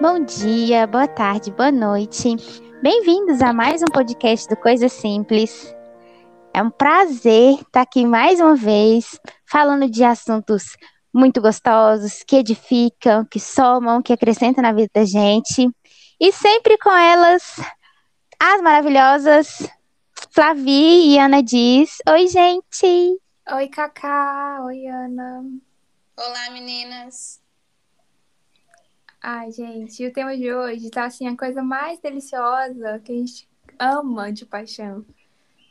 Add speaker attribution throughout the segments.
Speaker 1: Bom dia, boa tarde, boa noite. Bem-vindos a mais um podcast do Coisa Simples. É um prazer estar aqui mais uma vez, falando de assuntos muito gostosos, que edificam, que somam, que acrescentam na vida da gente. E sempre com elas, as maravilhosas Flavi e Ana Diz. Oi, gente!
Speaker 2: Oi, Cacá! Oi, Ana!
Speaker 3: Olá, meninas!
Speaker 2: Ai, gente, o tema de hoje tá assim, a coisa mais deliciosa que a gente ama de paixão.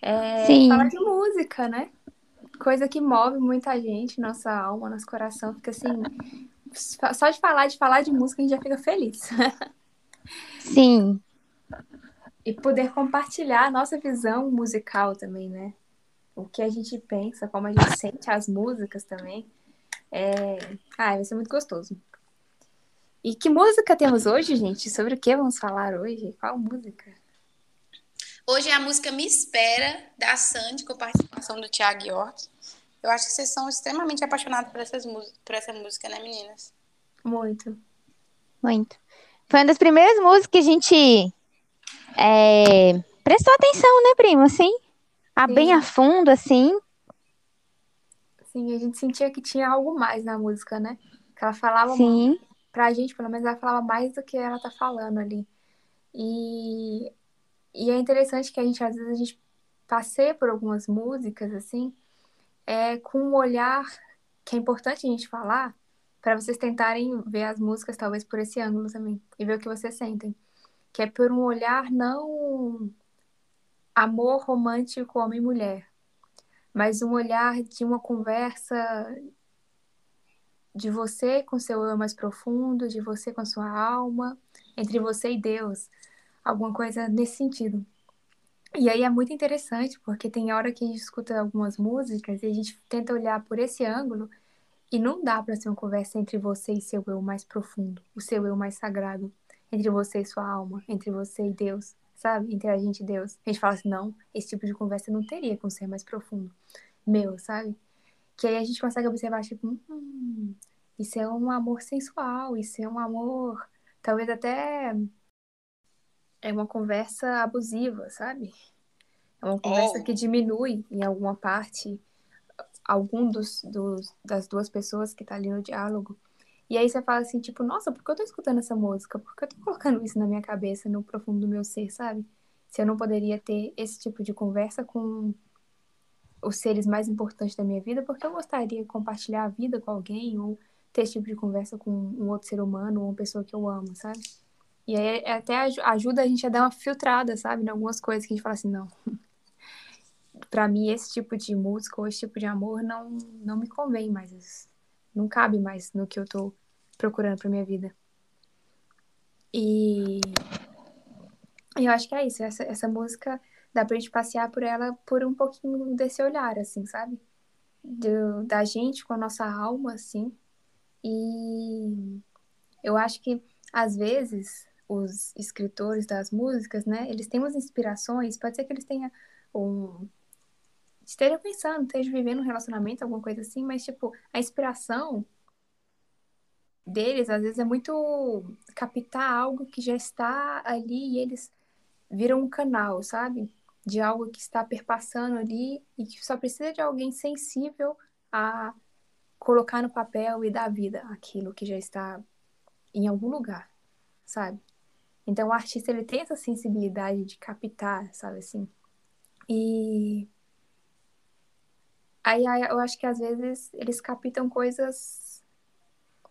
Speaker 2: É
Speaker 1: Sim.
Speaker 2: falar de música, né? Coisa que move muita gente, nossa alma, nosso coração. Fica assim. Só de falar, de falar de música, a gente já fica feliz.
Speaker 1: Sim,
Speaker 2: E poder compartilhar a nossa visão musical também, né? O que a gente pensa, como a gente sente as músicas também. É... Ah, vai ser muito gostoso. E que música temos hoje, gente? Sobre o que vamos falar hoje? Qual música?
Speaker 3: Hoje é a música Me Espera, da Sandy, com participação do Thiago York. Eu acho que vocês são extremamente apaixonados por, essas por essa música, né, meninas?
Speaker 2: Muito.
Speaker 1: muito. Foi uma das primeiras músicas que a gente é, prestou atenção, né, primo? Assim, a
Speaker 2: Sim.
Speaker 1: bem a fundo, assim.
Speaker 2: Sim, a gente sentia que tinha algo mais na música, né? Que ela falava
Speaker 1: Sim,
Speaker 2: pra gente, pelo menos ela falava mais do que ela tá falando ali. E, e é interessante que a gente, às vezes, a gente passeia por algumas músicas, assim, é, com um olhar que é importante a gente falar, para vocês tentarem ver as músicas, talvez, por esse ângulo também, e ver o que vocês sentem. Que é por um olhar não amor romântico homem e mulher, mas um olhar de uma conversa de você com seu eu mais profundo, de você com a sua alma, entre você e Deus, alguma coisa nesse sentido. E aí é muito interessante, porque tem hora que a gente escuta algumas músicas e a gente tenta olhar por esse ângulo e não dá para ser uma conversa entre você e seu eu mais profundo, o seu eu mais sagrado, entre você e sua alma, entre você e Deus, sabe? Entre a gente e Deus. A gente fala assim, não, esse tipo de conversa não teria com o ser mais profundo, meu, sabe? Que aí a gente consegue observar, tipo, hum, isso é um amor sensual, isso é um amor, talvez até é uma conversa abusiva, sabe? É uma conversa
Speaker 3: Oh.
Speaker 2: que diminui em alguma parte algum dos, dos, das duas pessoas que tá ali no diálogo. E aí você fala assim, tipo, nossa, por que eu tô escutando essa música? Por que eu tô colocando isso na minha cabeça, no profundo do meu ser, sabe? Se eu não poderia ter esse tipo de conversa com os seres mais importantes da minha vida, porque eu gostaria de compartilhar a vida com alguém ou ter esse tipo de conversa com um outro ser humano ou uma pessoa que eu amo, sabe? E aí é- até aju- ajuda a gente a dar uma filtrada, sabe? Em algumas coisas que a gente fala assim, não. Pra mim, esse tipo de música ou esse tipo de amor não, não me convém mais. Não cabe mais no que eu tô procurando pra minha vida. E eu acho que é isso. Essa, essa música dá pra gente passear por ela por um pouquinho desse olhar, assim, sabe? Do, da gente com a nossa alma, assim. E eu acho que, às vezes, os escritores das músicas, né, eles têm umas inspirações, pode ser que eles tenham um. Estejam pensando, estejam vivendo um relacionamento, alguma coisa assim, mas, tipo, a inspiração deles, às vezes, é muito captar algo que já está ali e eles viram um canal, sabe? De algo que está perpassando ali e que só precisa de alguém sensível a colocar no papel e dar vida àquilo que já está em algum lugar, sabe? Então o artista ele tem essa sensibilidade de captar, sabe assim? E aí, aí eu acho que às vezes eles captam coisas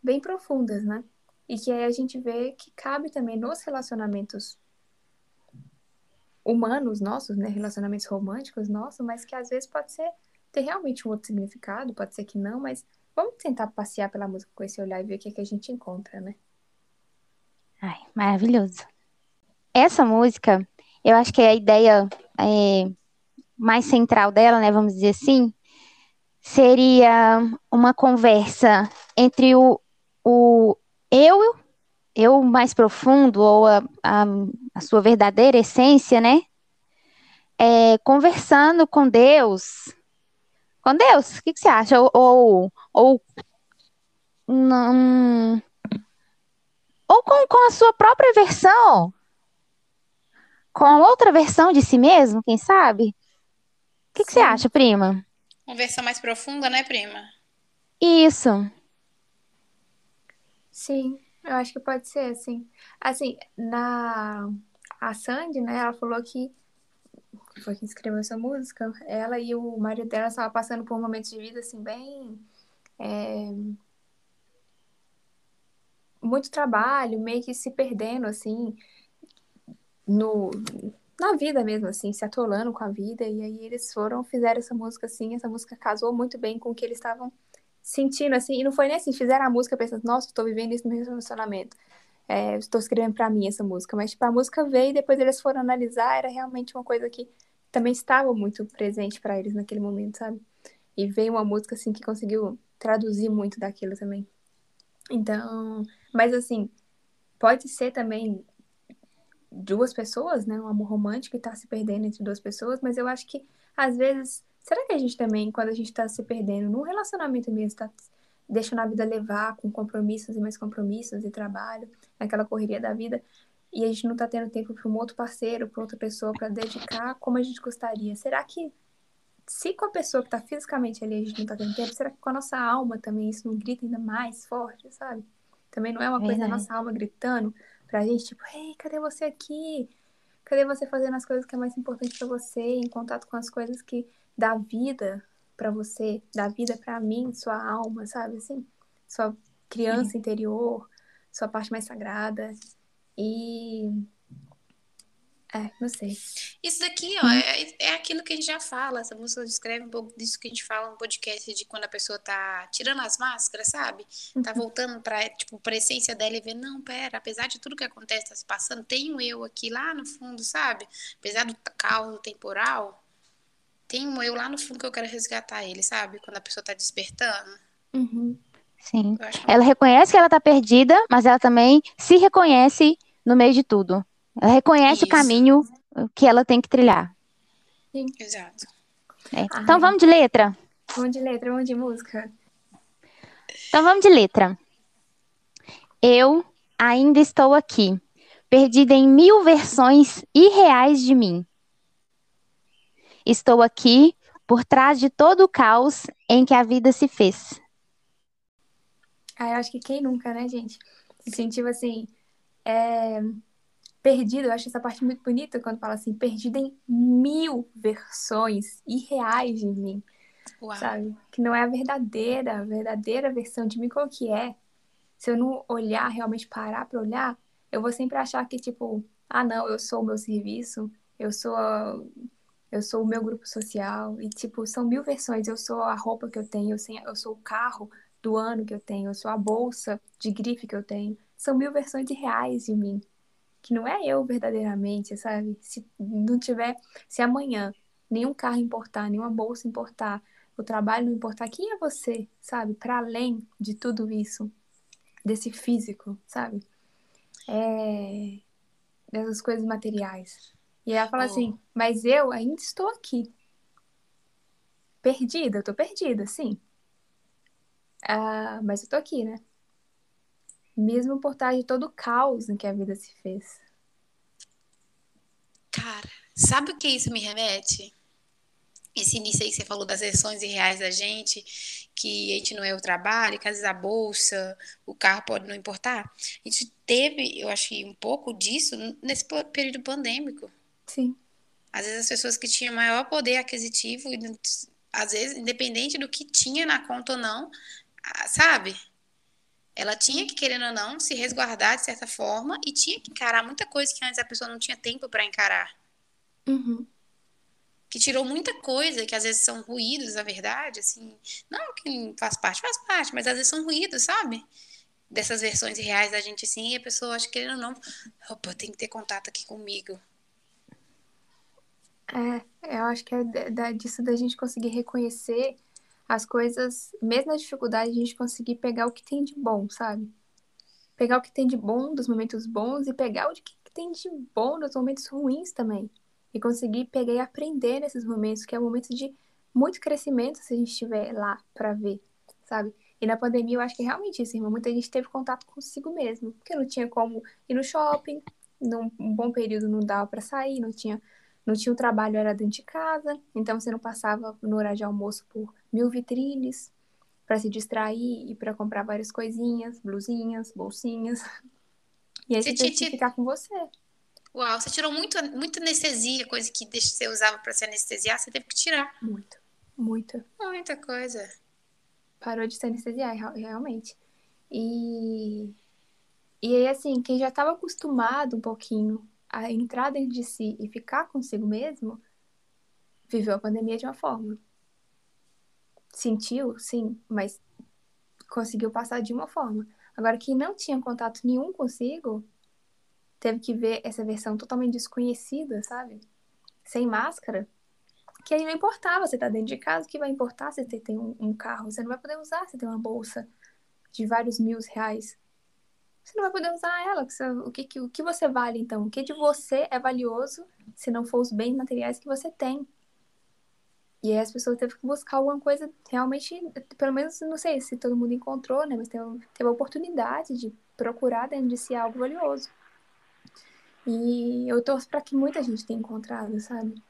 Speaker 2: bem profundas, né? E que aí a gente vê que cabe também nos relacionamentos humanos nossos, né? Relacionamentos românticos nossos, mas que às vezes pode ser ter realmente um outro significado, pode ser que não, mas vamos tentar passear pela música com esse olhar e ver o que, é que a gente encontra, né?
Speaker 1: Ai, maravilhoso. Essa música, eu acho que a ideia é, mais central dela, né, vamos dizer assim, seria uma conversa entre o, o eu, eu mais profundo, ou a, a, a sua verdadeira essência, né? É, conversando com Deus. Com Deus, o que, que você acha? Ou, ou, ou não, ou com, com a sua própria versão, com outra versão de si mesmo, quem sabe? O que, que você acha, prima?
Speaker 3: Uma versão mais profunda, né, prima?
Speaker 1: Isso.
Speaker 2: Sim, eu acho que pode ser, assim. Assim, na... A Sandy, né, ela falou que foi quem escreveu essa música, ela e o marido dela estavam passando por momentos de vida, assim, bem... É... Muito trabalho, meio que se perdendo, assim, no, na vida mesmo, assim, se atolando com a vida. E aí eles foram, fizeram essa música assim, essa música casou muito bem com o que eles estavam sentindo, assim. E não foi nem assim, fizeram a música pensando, nossa, estou vivendo isso no meu relacionamento. É, estou escrevendo para mim essa música. Mas, tipo, a música veio e depois eles foram analisar, era realmente uma coisa que também estava muito presente para eles naquele momento, sabe? E veio uma música, assim, que conseguiu traduzir muito daquilo também. Então, mas assim, pode ser também duas pessoas, né? Um amor romântico e tá se perdendo entre duas pessoas, mas eu acho que às vezes, será que a gente também, quando a gente tá se perdendo num relacionamento mesmo, tá deixando a vida levar com compromissos e mais compromissos e trabalho, naquela correria da vida, e a gente não tá tendo tempo para um outro parceiro, para outra pessoa para dedicar como a gente gostaria. Será que se com a pessoa que tá fisicamente ali a gente não tá tendo tempo, será que com a nossa alma também isso não grita ainda mais forte, sabe? Também não é uma coisa da nossa alma gritando, pra gente, tipo, ei, cadê você aqui? Cadê você fazendo as coisas que é mais importante para você, em contato com as coisas que dá vida para você, dá vida para mim, sua alma, sabe assim? Sua criança interior, sua parte mais sagrada. E é, não sei.
Speaker 3: Isso daqui, ó, é, é aquilo que a gente já fala. Essa música descreve um pouco disso que a gente fala no podcast de quando a pessoa tá tirando as máscaras, sabe? Tá uhum. voltando pra, tipo, pra essência dela e vendo, não, pera, apesar de tudo que acontece, tá se passando, tem um eu aqui lá no fundo, sabe? Apesar do caos temporal, tem um eu lá no fundo que eu quero resgatar ele, sabe? Quando a pessoa tá despertando.
Speaker 2: Uhum.
Speaker 1: Sim. Ela reconhece que ela tá perdida, mas ela também se reconhece no meio de tudo. Ela reconhece Isso. o caminho que ela tem que trilhar.
Speaker 3: Sim. Exato.
Speaker 1: É. Então vamos de letra?
Speaker 2: Vamos de letra, vamos de música.
Speaker 1: Então vamos de letra. Eu ainda estou aqui, perdida em mil versões irreais de mim. Estou aqui por trás de todo o caos em que a vida se fez.
Speaker 2: Ah, eu acho que quem nunca, né, gente? Se sentiu assim, é, perdido, eu acho essa parte muito bonita quando fala assim, perdido em mil versões irreais de mim. Uau. Sabe? Que não é a verdadeira, a verdadeira versão de mim, qual que é? Se eu não olhar, realmente parar para olhar, eu vou sempre achar que, tipo, ah, não, eu sou o meu serviço, eu sou eu sou o meu grupo social, e, tipo, são mil versões. Eu sou a roupa que eu tenho, eu sou o carro do ano que eu tenho, eu sou a bolsa de grife que eu tenho. São mil versões reais de mim que não é eu verdadeiramente, sabe? Se não tiver, se amanhã nenhum carro importar, nenhuma bolsa importar, o trabalho não importar, quem é você, sabe? Para além de tudo isso, desse físico, sabe? É... Dessas coisas materiais. E ela fala oh. assim, mas eu ainda estou aqui. Perdida, eu tô perdida, sim. Ah, mas eu tô aqui, né? mesmo por trás de todo o caos em que a vida se fez.
Speaker 3: Cara, sabe o que isso me remete? Esse início aí que você falou das versões irreais da gente, que a gente não é o trabalho, que às vezes a bolsa, o carro pode não importar. A gente teve, eu acho que um pouco disso nesse período pandêmico.
Speaker 2: Sim.
Speaker 3: Às vezes as pessoas que tinham maior poder aquisitivo, às vezes, independente do que tinha na conta ou não, sabe? Ela tinha que, querendo ou não, se resguardar de certa forma e tinha que encarar muita coisa que antes a pessoa não tinha tempo para encarar.
Speaker 2: Uhum.
Speaker 3: Que tirou muita coisa, que às vezes são ruídos, na verdade, assim. Não que faz parte, faz parte, mas às vezes são ruídos, sabe? Dessas versões reais da gente, assim, e a pessoa acha que, querendo ou não, opa, tem que ter contato aqui comigo.
Speaker 2: É, eu acho que é disso da gente conseguir reconhecer as coisas, mesmo na dificuldade, a gente conseguir pegar o que tem de bom, sabe? Pegar o que tem de bom dos momentos bons e pegar o que tem de bom dos momentos ruins também. E conseguir pegar e aprender nesses momentos, que é um momento de muito crescimento se a gente estiver lá para ver, sabe? E na pandemia eu acho que é realmente isso, irmã. Muita gente teve contato consigo mesmo, porque não tinha como ir no shopping, num um bom período não dava para sair, não tinha não tinha o trabalho, era dentro de casa, então você não passava no horário de almoço por mil vitrines para se distrair e para comprar várias coisinhas, blusinhas, bolsinhas. E aí você, você teve que ficar com você.
Speaker 3: Uau, você tirou muito, muita anestesia, coisa que você usava para se anestesiar, você teve que tirar.
Speaker 2: Muito, muito.
Speaker 3: Muita coisa.
Speaker 2: Parou de se anestesiar, realmente. E, e aí, assim, quem já estava acostumado um pouquinho a entrar dentro de si e ficar consigo mesmo, viveu a pandemia de uma forma. Sentiu, sim, mas conseguiu passar de uma forma. Agora, quem não tinha contato nenhum consigo, teve que ver essa versão totalmente desconhecida, sabe? Sem máscara. Que aí não importava você tá dentro de casa, o que vai importar se você tem um, carro? Você não vai poder usar se tem uma bolsa de vários mil reais você não vai poder usar ela. O que, o que você vale, então? O que de você é valioso se não for os bens materiais que você tem? E aí as pessoas teve que buscar alguma coisa realmente, pelo menos, não sei se todo mundo encontrou, né? Mas teve, teve a oportunidade de procurar dentro de si algo valioso. E eu torço para que muita gente tenha encontrado, sabe?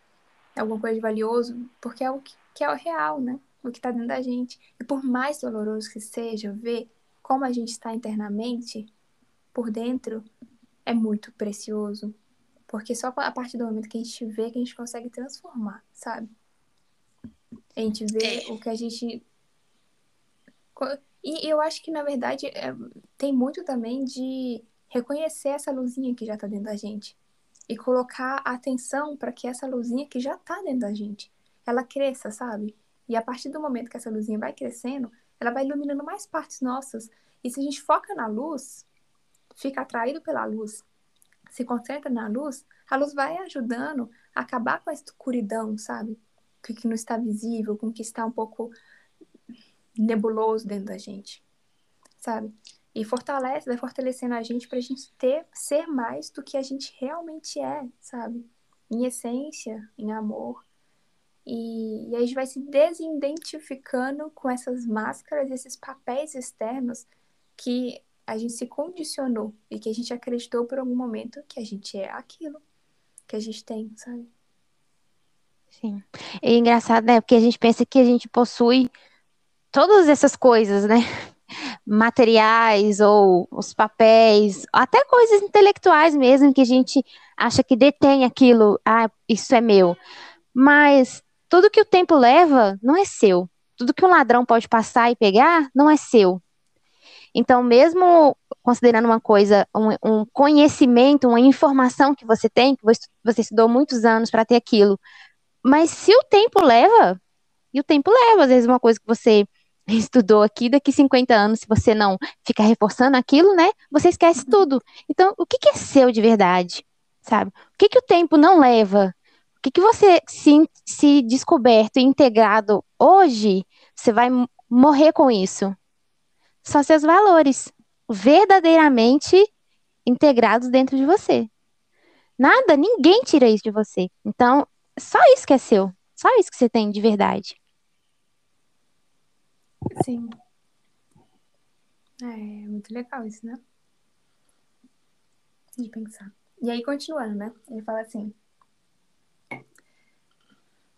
Speaker 2: Alguma coisa de valioso, porque é o que, que é o real, né? O que está dentro da gente. E por mais doloroso que seja ver como a gente está internamente, por dentro é muito precioso. Porque só a partir do momento que a gente vê que a gente consegue transformar, sabe? A gente vê é. o que a gente. E eu acho que, na verdade, é... tem muito também de reconhecer essa luzinha que já tá dentro da gente. E colocar atenção para que essa luzinha que já tá dentro da gente, ela cresça, sabe? E a partir do momento que essa luzinha vai crescendo, ela vai iluminando mais partes nossas. E se a gente foca na luz, fica atraído pela luz, se concentra na luz, a luz vai ajudando a acabar com a escuridão, sabe? O que não está visível, com o que está um pouco nebuloso dentro da gente, sabe? E fortalece, vai fortalecendo a gente para a gente ter, ser mais do que a gente realmente é, sabe? Em essência, em amor. E, e a gente vai se desidentificando com essas máscaras, esses papéis externos que a gente se condicionou e que a gente acreditou por algum momento que a gente é aquilo que a gente tem, sabe?
Speaker 1: Sim. É engraçado, né? Porque a gente pensa que a gente possui todas essas coisas, né? Materiais ou os papéis, até coisas intelectuais mesmo, que a gente acha que detém aquilo, ah, isso é meu. Mas tudo que o tempo leva não é seu. Tudo que um ladrão pode passar e pegar não é seu. Então, mesmo considerando uma coisa, um, um conhecimento, uma informação que você tem, que você estudou muitos anos para ter aquilo, mas se o tempo leva, e o tempo leva, às vezes uma coisa que você estudou aqui, daqui 50 anos, se você não ficar reforçando aquilo, né, você esquece tudo. Então, o que, que é seu de verdade, sabe? O que, que o tempo não leva? O que, que você, se, se descoberto e integrado hoje, você vai morrer com isso? São seus valores verdadeiramente integrados dentro de você. Nada, ninguém tira isso de você. Então, só isso que é seu. Só isso que você tem de verdade.
Speaker 2: Sim. É muito legal isso, né? De pensar. E aí, continuando, né? Ele fala assim: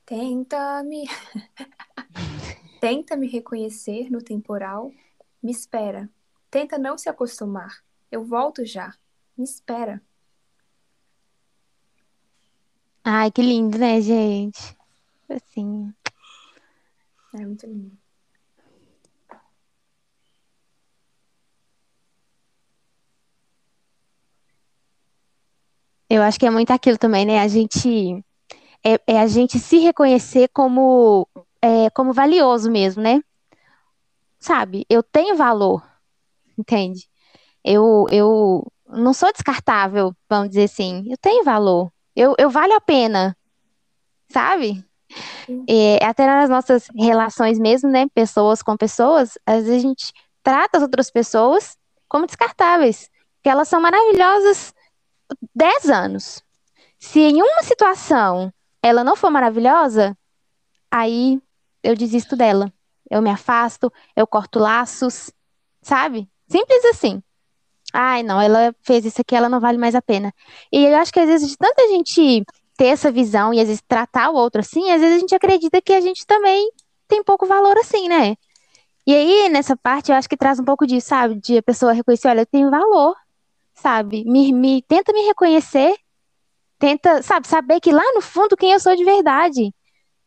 Speaker 2: Tenta me. Tenta me reconhecer no temporal me espera. Tenta não se acostumar. Eu volto já. Me espera.
Speaker 1: Ai, que lindo, né, gente? Assim.
Speaker 2: É muito lindo.
Speaker 1: Eu acho que é muito aquilo também, né? A gente é, é a gente se reconhecer como é, como valioso mesmo, né? Sabe? Eu tenho valor, entende? Eu, eu não sou descartável, vamos dizer assim. Eu tenho valor. Eu, eu valho a pena, sabe? É, até nas nossas relações mesmo, né? Pessoas com pessoas, às vezes a gente trata as outras pessoas como descartáveis, porque elas são maravilhosas 10 anos. Se em uma situação ela não for maravilhosa, aí eu desisto dela eu me afasto, eu corto laços, sabe? Simples assim. Ai, não, ela fez isso aqui, ela não vale mais a pena. E eu acho que às vezes de tanta gente ter essa visão e às vezes tratar o outro assim, às vezes a gente acredita que a gente também tem pouco valor assim, né? E aí, nessa parte, eu acho que traz um pouco disso, sabe? De a pessoa reconhecer, olha, eu tenho valor, sabe? Me, me, tenta me reconhecer, tenta, sabe, saber que lá no fundo quem eu sou de verdade.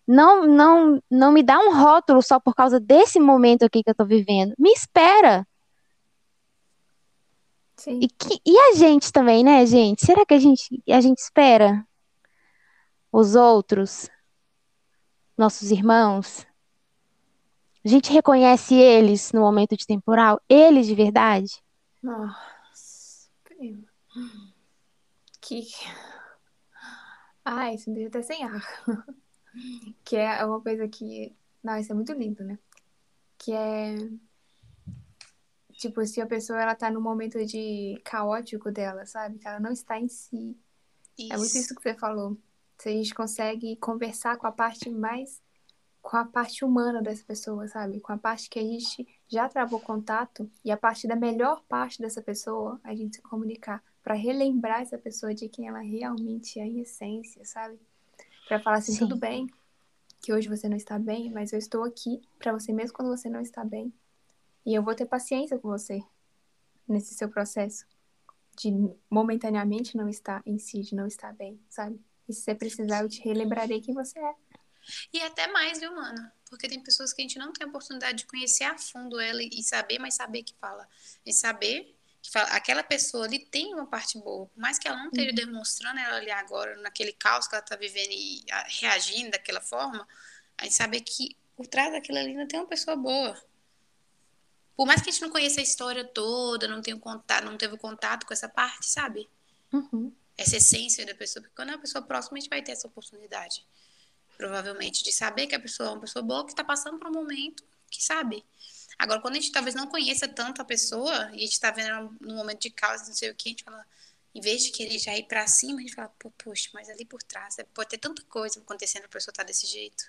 Speaker 1: Não, não, não me dá um rótulo só por causa desse momento aqui que eu tô vivendo. Me espera.
Speaker 2: Sim.
Speaker 1: E, que, e a gente também, né, gente? Será que a gente, a gente espera os outros, nossos irmãos? A gente reconhece eles no momento de temporal? Eles de verdade?
Speaker 2: Nossa, prima. Que. Ai, isso me deixa até sem ar. Que é uma coisa que. Nossa, é muito lindo, né? Que é. Tipo, se a pessoa ela tá no momento de caótico dela, sabe? Que ela não está em si. É muito isso que você falou. Se a gente consegue conversar com a parte mais. com a parte humana dessa pessoa, sabe? Com a parte que a gente já travou contato e a parte da melhor parte dessa pessoa, a gente se comunicar para relembrar essa pessoa de quem ela realmente é em essência, sabe? Para falar assim,
Speaker 1: Sim.
Speaker 2: tudo bem, que hoje você não está bem, mas eu estou aqui para você mesmo quando você não está bem. E eu vou ter paciência com você nesse seu processo de momentaneamente não estar em si, de não estar bem, sabe? E se você precisar, eu te relembrarei quem você é.
Speaker 3: E até mais, viu, mano? Porque tem pessoas que a gente não tem a oportunidade de conhecer a fundo ela e saber, mas saber que fala. E saber que fala, aquela pessoa ali tem uma parte boa. Por mais que ela não esteja demonstrando ela ali agora, naquele caos que ela tá vivendo e ah, reagindo daquela forma, a gente saber que por trás daquilo ali ainda tem uma pessoa boa. Por mais que a gente não conheça a história toda, não tenha contato, não teve contato com essa parte, sabe?
Speaker 2: Uhum.
Speaker 3: essa essência da pessoa, porque quando é uma pessoa próxima, a gente vai ter essa oportunidade, provavelmente, de saber que a pessoa é uma pessoa boa que está passando por um momento que sabe. Agora, quando a gente talvez não conheça tanto a pessoa e a gente está vendo no momento de causa, não sei o que, a gente fala, em vez de querer já ir para cima, a gente fala, pô, poxa, mas ali por trás pode ter tanta coisa acontecendo para a pessoa estar desse jeito.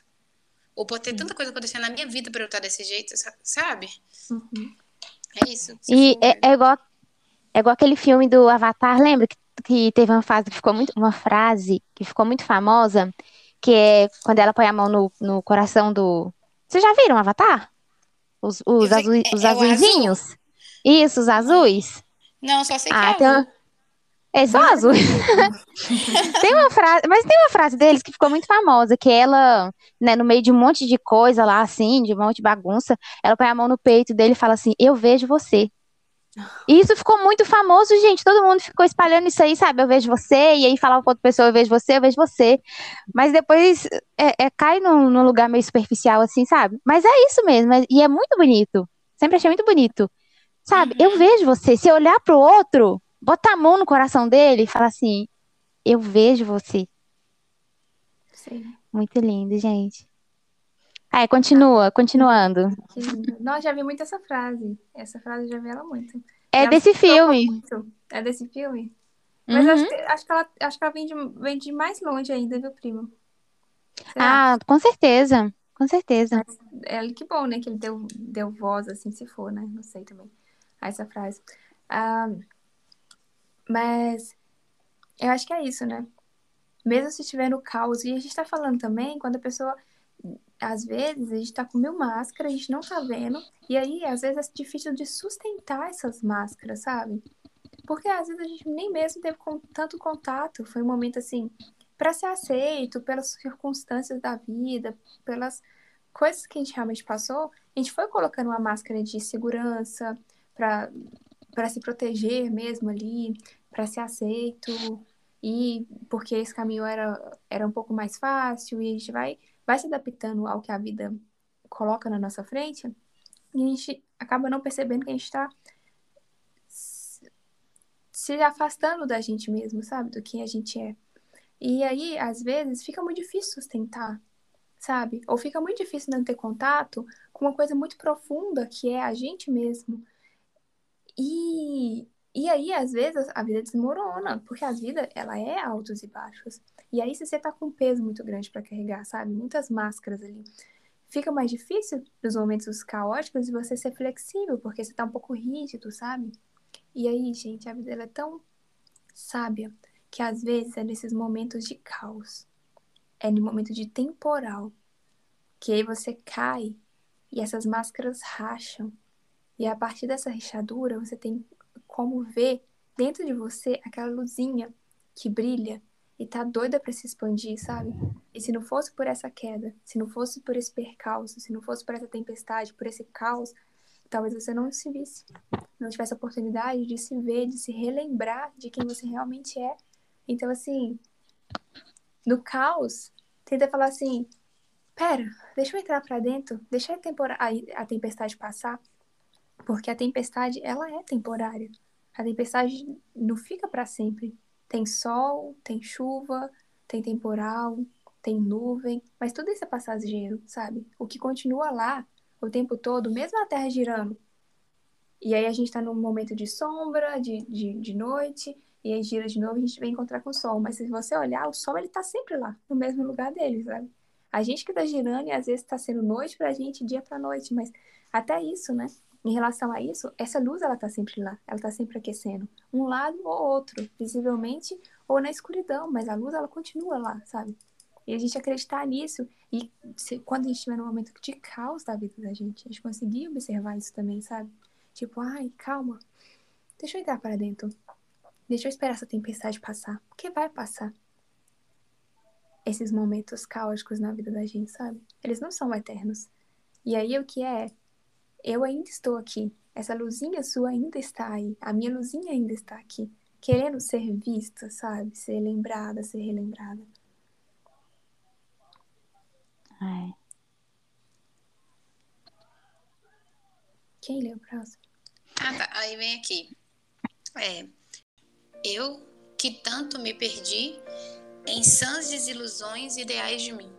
Speaker 3: Ou pode ter tanta coisa acontecendo na minha vida para eu estar desse jeito, sa- sabe?
Speaker 2: Uhum.
Speaker 3: É isso.
Speaker 1: E
Speaker 3: for-
Speaker 1: é, é igual, é igual aquele filme do Avatar, lembra? Que, que teve uma fase que ficou muito, uma frase que ficou muito famosa, que é quando ela põe a mão no, no coração do. Vocês já viram Avatar? Os, os, azul,
Speaker 3: é-
Speaker 1: os
Speaker 3: é o azul?
Speaker 1: Isso, os azuis.
Speaker 3: Não, só sei que
Speaker 1: Ah,
Speaker 3: é
Speaker 1: tem
Speaker 3: azul.
Speaker 1: uma... É só azul. Tem uma frase, mas tem uma frase deles que ficou muito famosa, que ela, né, no meio de um monte de coisa lá, assim, de um monte de bagunça, ela põe a mão no peito dele e fala assim, eu vejo você. E isso ficou muito famoso, gente. Todo mundo ficou espalhando isso aí, sabe? Eu vejo você, e aí falava pra outra pessoa, eu vejo você, eu vejo você. Mas depois é, é, cai num, num lugar meio superficial, assim, sabe? Mas é isso mesmo, é- e é muito bonito. Sempre achei muito bonito. Sabe? Eu vejo você. Se eu olhar pro outro, botar a mão no coração dele e falar assim, eu vejo você.
Speaker 2: Sim,
Speaker 1: Muito lindo, gente. Aí, continua, continuando.
Speaker 2: Nossa, já vi muito essa frase. Essa frase eu já vi ela muito.
Speaker 1: É
Speaker 2: Ela
Speaker 1: desse filme.
Speaker 2: muito. É desse filme? Mas
Speaker 1: Uhum.
Speaker 2: acho, que, acho, que ela, acho que ela vem de, vem de mais longe ainda, viu, primo? Será?
Speaker 1: Ah, com certeza. Com certeza.
Speaker 2: É, que bom, né? Que ele deu, deu voz, assim, se for, né? Não sei também. A essa frase. Ah, mas eu acho que é isso, né? Mesmo se estiver no caos, e a gente tá falando também, quando a pessoa, às vezes, a gente tá com mil máscaras, a gente não tá vendo, e aí, às vezes, é difícil de sustentar essas máscaras, sabe? Porque às vezes a gente nem mesmo teve tanto contato, foi um momento assim, para ser aceito, pelas circunstâncias da vida, pelas coisas que a gente realmente passou, a gente foi colocando uma máscara de segurança para para se proteger mesmo ali, para ser aceito e porque esse caminho era era um pouco mais fácil e a gente vai vai se adaptando ao que a vida coloca na nossa frente e a gente acaba não percebendo que a gente está se afastando da gente mesmo, sabe? Do que a gente é. E aí, às vezes, fica muito difícil sustentar, sabe? Ou fica muito difícil não ter contato com uma coisa muito profunda que é a gente mesmo. E, e aí, às vezes, a vida desmorona, porque a vida, ela é altos e baixos. E aí, se você tá com um peso muito grande para carregar, sabe? Muitas máscaras ali. fica mais difícil nos momentos caóticos de você ser flexível, porque você tá um pouco rígido, sabe? E aí, gente, a vida ela é tão sábia que às vezes é nesses momentos de caos, é no momento de temporal, que aí você cai e essas máscaras racham. E a partir dessa rachadura, você tem como ver dentro de você aquela luzinha que brilha e tá doida para se expandir, sabe? E se não fosse por essa queda, se não fosse por esse percalço, se não fosse por essa tempestade, por esse caos, talvez você não se visse, não tivesse a oportunidade de se ver, de se relembrar de quem você realmente é. Então, assim, no caos, tenta falar assim: pera, deixa eu entrar para dentro, deixa a, a, a tempestade passar, porque a tempestade, ela é temporária. A tempestade não fica para sempre. Tem sol, tem chuva, tem temporal, tem nuvem, mas tudo isso é passageiro, sabe? O que continua lá o tempo todo, mesmo a Terra girando. E aí a gente tá num momento de sombra, de, de, de noite, e aí gira de novo e a gente vem encontrar com o Sol. Mas se você olhar, o Sol ele tá sempre lá, no mesmo lugar dele, sabe? A gente que tá girando e às vezes tá sendo noite pra gente, dia pra noite, mas até isso, né? Em relação a isso, essa luz ela tá sempre lá, ela tá sempre aquecendo, um lado ou outro, visivelmente ou na escuridão, mas a luz ela continua lá, sabe? E a gente acreditar nisso e se, quando a gente estiver no momento de caos da vida da gente, a gente conseguir observar isso também, sabe? Tipo, ai, calma, deixa eu entrar para dentro, deixa eu esperar essa tempestade passar, porque vai passar. Esses momentos caóticos na vida da gente, sabe? Eles não são eternos. E aí o que é eu ainda estou aqui. Essa luzinha sua ainda está aí. A minha luzinha ainda está aqui. Querendo ser vista, sabe? Ser lembrada, ser relembrada.
Speaker 1: É.
Speaker 2: Quem lê o próximo?
Speaker 3: Ah, tá. Aí vem aqui. É. Eu que tanto me perdi em sãs desilusões ideais de mim.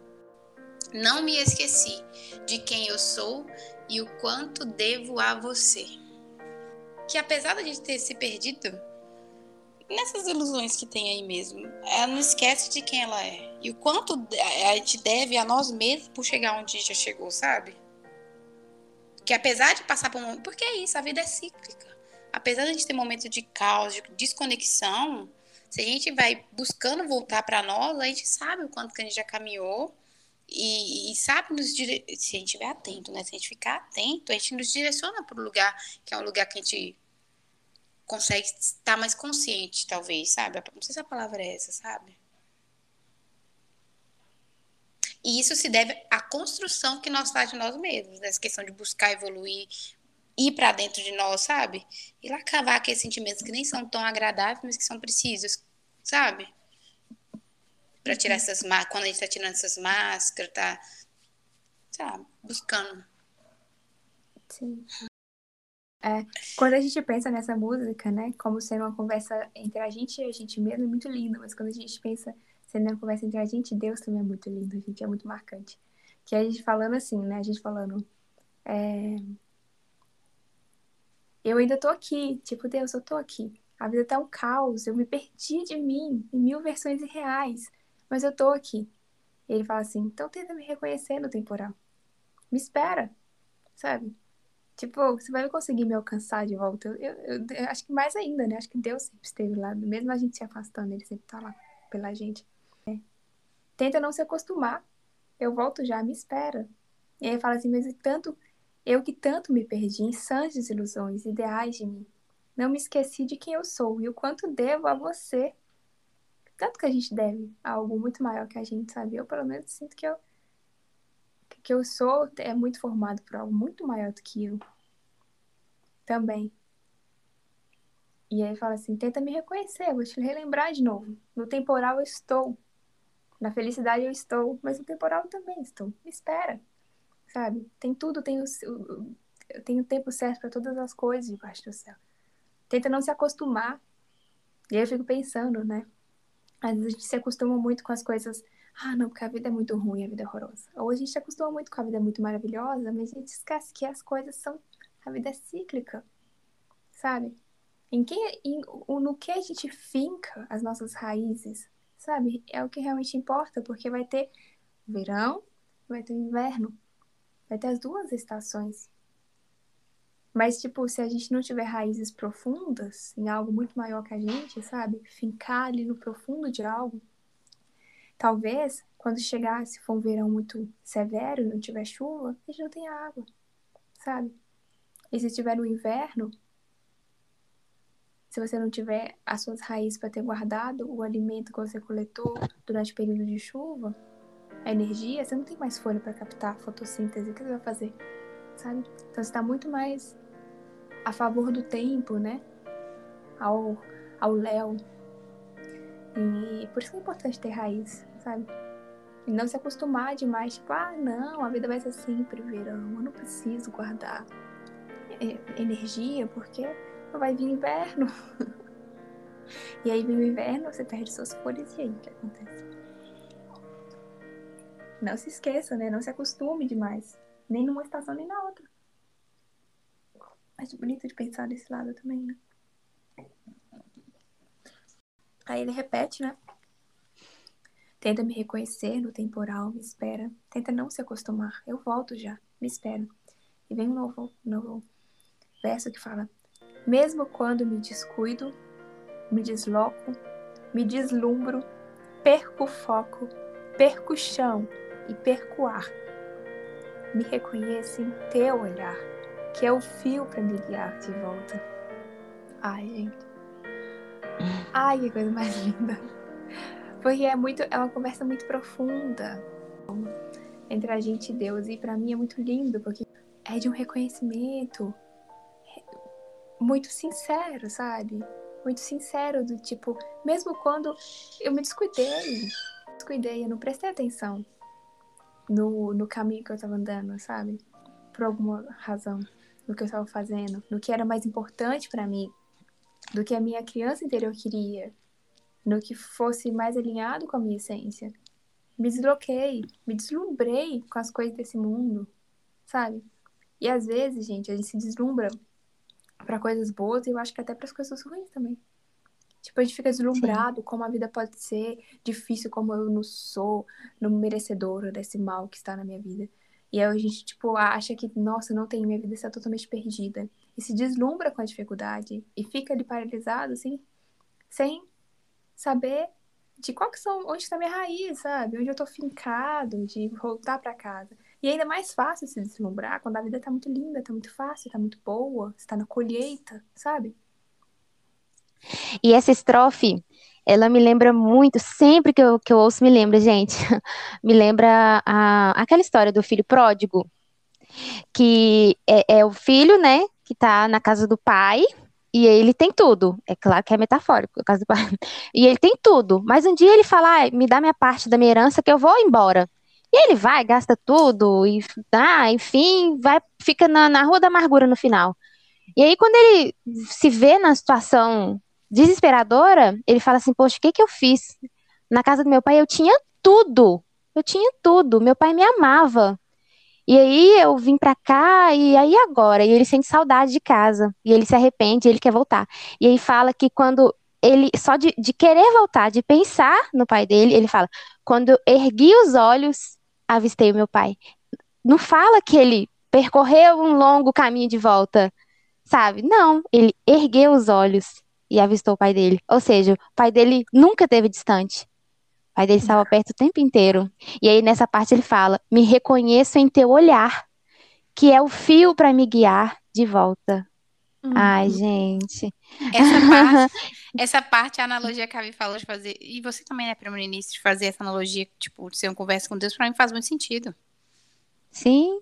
Speaker 3: Não me esqueci de quem eu sou e o quanto devo a você. Que apesar de a gente ter se perdido nessas ilusões que tem aí mesmo, ela não esquece de quem ela é e o quanto a gente deve a nós mesmos por chegar onde já chegou, sabe? Que apesar de passar por um momento, porque é isso, a vida é cíclica. Apesar de a gente ter momentos de caos, de desconexão, se a gente vai buscando voltar para nós, a gente sabe o quanto que a gente já caminhou e, e, sabe nos dire... se a gente estiver atento, né? Se a gente ficar atento, a gente nos direciona para o lugar que é um lugar que a gente consegue estar mais consciente, talvez, sabe? Não sei se a palavra é essa, sabe? E isso se deve à construção que nós fazemos de nós mesmos, nessa questão de buscar evoluir, ir para dentro de nós, sabe? E lá cavar aqueles sentimentos que nem são tão agradáveis, mas que são precisos, sabe? Para tirar uhum. essas máscaras, quando a gente está tirando essas máscaras, tá, tá buscando.
Speaker 2: Sim. É, quando a gente pensa nessa música, né, como sendo uma conversa entre a gente e a gente mesmo, é muito lindo, mas quando a gente pensa sendo uma conversa entre a gente e Deus também é muito lindo, a gente é muito marcante. Que a gente falando assim, né, a gente falando, é... eu ainda tô aqui, tipo, Deus, eu tô aqui. A vida tá um caos, eu me perdi de mim em mil versões irreais mas eu tô aqui. E ele fala assim: então tenta me reconhecer no temporal. Me espera, sabe? Tipo, você vai conseguir me alcançar de volta. Eu, eu, eu, acho que mais ainda, né? Acho que Deus sempre esteve lá, mesmo a gente se afastando, ele sempre tá lá pela gente. É. Tenta não se acostumar. Eu volto já, me espera. E aí fala assim: mas tanto, eu que tanto me perdi em sãs desilusões, ideais de mim. Não me esqueci de quem eu sou e o quanto devo a você tanto que a gente deve a algo muito maior que a gente, sabe? Eu, pelo menos, sinto que eu, que eu sou é muito formado por algo muito maior do que eu. Também. E aí fala assim: tenta me reconhecer, vou te relembrar de novo. No temporal eu estou. Na felicidade eu estou, mas no temporal eu também estou. Me espera. Sabe? Tem tudo, tem o, eu tenho o tempo certo para todas as coisas debaixo do céu. Tenta não se acostumar. E aí eu fico pensando, né? Às vezes a gente se acostuma muito com as coisas. Ah, não, porque a vida é muito ruim, a vida é horrorosa. Ou a gente se acostuma muito com a vida muito maravilhosa, mas a gente esquece que as coisas são. A vida é cíclica, sabe? Em que, em, no que a gente finca as nossas raízes, sabe? É o que realmente importa, porque vai ter verão, vai ter inverno. Vai ter as duas estações. Mas, tipo, se a gente não tiver raízes profundas em algo muito maior que a gente, sabe? Fincar ali no profundo de algo, talvez, quando chegar, se for um verão muito severo não tiver chuva, a gente não tem água, sabe? E se tiver no inverno, se você não tiver as suas raízes para ter guardado o alimento que você coletou durante o período de chuva, a energia, você não tem mais folha para captar a fotossíntese. O que você vai fazer? Sabe? Então você está muito mais a favor do tempo, né? Ao, ao léu. E por isso que é importante ter raiz, sabe? E não se acostumar demais, tipo, ah, não, a vida vai ser sempre verão, eu não preciso guardar energia, porque vai vir inverno. e aí vem o inverno, você perde suas folhas, e aí o que acontece? Não se esqueça, né? Não se acostume demais. Nem numa estação, nem na outra. Acho bonito de pensar desse lado também, né? Aí ele repete, né? Tenta me reconhecer no temporal, me espera. Tenta não se acostumar. Eu volto já, me espera. E vem um novo, novo verso que fala: Mesmo quando me descuido, me desloco, me deslumbro, perco o foco, perco o chão e perco o ar. Me reconheça em teu olhar, que é o fio para me guiar de volta. Ai, gente. Ai, que coisa mais linda. Porque é muito, é uma conversa muito profunda entre a gente e Deus e para mim é muito lindo porque é de um reconhecimento muito sincero, sabe? Muito sincero, do tipo, mesmo quando eu me descuidei, descuidei, eu não prestei atenção no, no caminho que eu tava andando, sabe? Por alguma razão, no que eu tava fazendo, no que era mais importante para mim, do que a minha criança interior queria, no que fosse mais alinhado com a minha essência. Me desloquei, me deslumbrei com as coisas desse mundo, sabe? E às vezes, gente, a gente se deslumbra para coisas boas e eu acho que até para as coisas ruins também. Tipo, a gente fica deslumbrado Sim. como a vida pode ser difícil, como eu não sou, não merecedora desse mal que está na minha vida. E aí a gente, tipo, acha que, nossa, não tem, minha vida está totalmente perdida. E se deslumbra com a dificuldade e fica ali paralisado, assim, sem saber de qual que são, onde está minha raiz, sabe? Onde eu tô fincado, de voltar para casa. E ainda mais fácil se deslumbrar quando a vida tá muito linda, tá muito fácil, tá muito boa, está na colheita, sabe?
Speaker 1: E essa estrofe, ela me lembra muito, sempre que eu, que eu ouço, me lembra, gente, me lembra a, aquela história do filho pródigo, que é, é o filho, né, que tá na casa do pai, e ele tem tudo. É claro que é metafórico, casa do pai. E ele tem tudo. Mas um dia ele fala, ah, me dá minha parte da minha herança que eu vou embora. E ele vai, gasta tudo, e ah, enfim, vai, fica na, na rua da amargura no final. E aí, quando ele se vê na situação desesperadora, ele fala assim: Poxa, o que, que eu fiz? Na casa do meu pai eu tinha tudo. Eu tinha tudo. Meu pai me amava. E aí eu vim pra cá, e aí agora? E ele sente saudade de casa. E ele se arrepende, ele quer voltar. E aí fala que quando ele, só de, de querer voltar, de pensar no pai dele, ele fala: Quando eu ergui os olhos, avistei o meu pai. Não fala que ele percorreu um longo caminho de volta, sabe? Não, ele ergueu os olhos e avistou o pai dele. Ou seja, o pai dele nunca esteve distante. O pai dele estava perto o tempo inteiro. E aí nessa parte ele fala: "Me reconheço em teu olhar, que é o fio para me guiar de volta." Uhum. Ai, gente.
Speaker 3: Essa parte, essa parte, a analogia que a Vi falou de fazer, e você também, né, primeiro-ministro, de fazer essa analogia, tipo, de ser uma conversa com Deus, para mim faz muito sentido.
Speaker 1: Sim.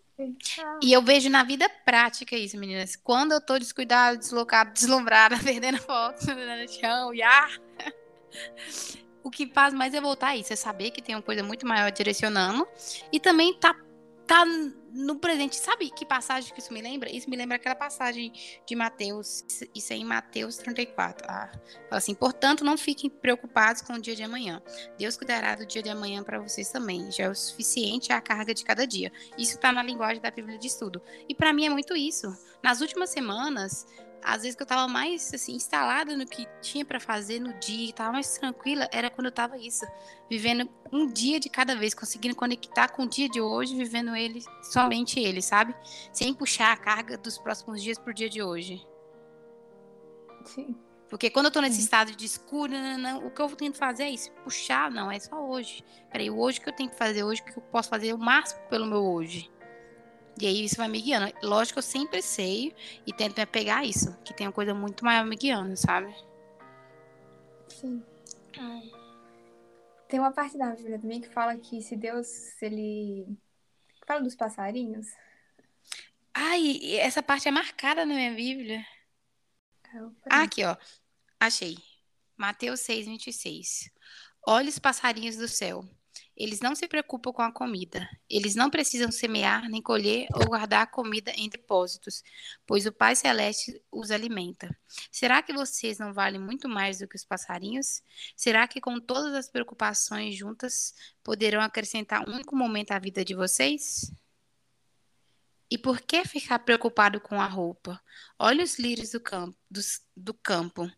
Speaker 3: E eu vejo na vida prática isso, meninas. Quando eu tô descuidada, deslocada, deslumbrada, perdendo foco no chão e ar, o que faz mais é voltar a isso, é saber que tem uma coisa muito maior direcionando e também tá tá no presente. Sabe que passagem que isso me lembra? Isso me lembra aquela passagem de Mateus, isso é em Mateus 34. Ah, fala assim: portanto, não fiquem preocupados com o dia de amanhã. Deus cuidará do dia de amanhã para vocês também. Já é o suficiente a carga de cada dia. Isso está na linguagem da Bíblia de Estudo. E para mim é muito isso. Nas últimas semanas, às vezes que eu tava mais assim instalada no que tinha para fazer no dia, tava mais tranquila, era quando eu tava isso, vivendo um dia de cada vez, conseguindo conectar com o dia de hoje, vivendo ele somente ele, sabe? Sem puxar a carga dos próximos dias pro dia de hoje.
Speaker 2: Sim.
Speaker 3: Porque quando eu tô nesse estado de escuro, não, não, o que eu tento fazer é isso, puxar, não, é só hoje. Peraí, o hoje que eu tenho que fazer hoje, que eu posso fazer o máximo pelo meu hoje. E aí isso vai me guiando. Lógico que eu sempre sei e tento me apegar a isso, que tem uma coisa muito maior me guiando, sabe?
Speaker 2: Sim. Ai. Tem uma parte da Bíblia também que fala que se Deus, se ele. Fala dos passarinhos.
Speaker 3: Ai, essa parte é marcada na minha Bíblia. Ah, aqui, ó. Achei. Mateus 6, 26. Olhe os passarinhos do céu. Eles não se preocupam com a comida. Eles não precisam semear, nem colher ou guardar a comida em depósitos, pois o Pai Celeste os alimenta. Será que vocês não valem muito mais do que os passarinhos? Será que com todas as preocupações juntas poderão acrescentar um único momento à vida de vocês? E por que ficar preocupado com a roupa? Olha os lírios do campo. Do, do campo.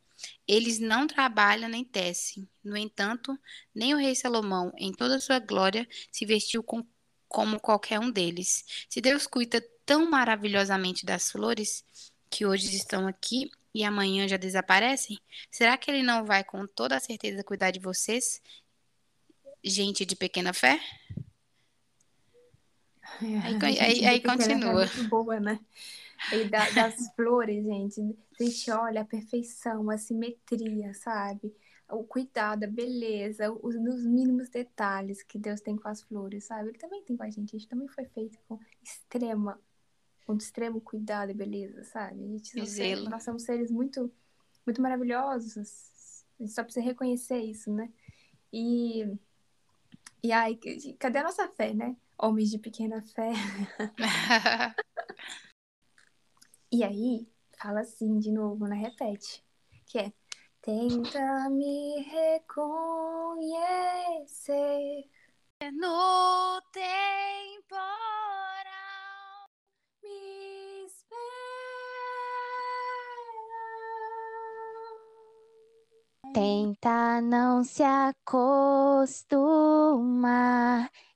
Speaker 3: Eles não trabalham nem tecem. No entanto, nem o rei Salomão, em toda a sua glória, se vestiu com, como qualquer um deles. Se Deus cuida tão maravilhosamente das flores, que hoje estão aqui e amanhã já desaparecem, será que ele não vai com toda a certeza cuidar de vocês, gente de pequena fé? Aí, aí, aí continua.
Speaker 2: É muito boa, né? E da, das flores, gente. A gente olha a perfeição, a simetria, sabe? O cuidado, a beleza, os, os mínimos detalhes que Deus tem com as flores, sabe? Ele também tem com a gente. A gente também foi feito com extrema, com extremo cuidado e beleza, sabe? A gente seres, nós somos seres muito, muito maravilhosos. A gente só precisa reconhecer isso, né? E, e aí, cadê a nossa fé, né? Homens de pequena fé. E aí, fala assim de novo, né? Repete. Que é Tenta me reconhecer
Speaker 3: no temporal.
Speaker 2: Me espera.
Speaker 1: Tenta não se acostumar.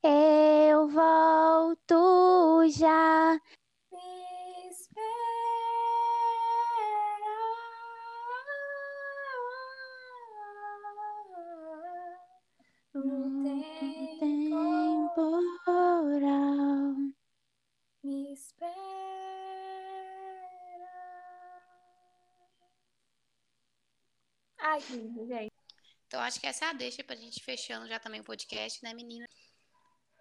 Speaker 1: Eu volto já.
Speaker 3: Acho que essa é a deixa pra gente fechando já também o podcast, né, menina?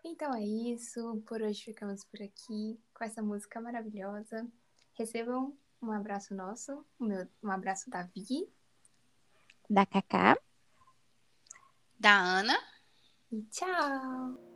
Speaker 2: Então é isso. Por hoje ficamos por aqui com essa música maravilhosa. Recebam um abraço nosso, um, um abraço da Vi,
Speaker 1: da Cacá,
Speaker 3: da Ana
Speaker 2: e tchau!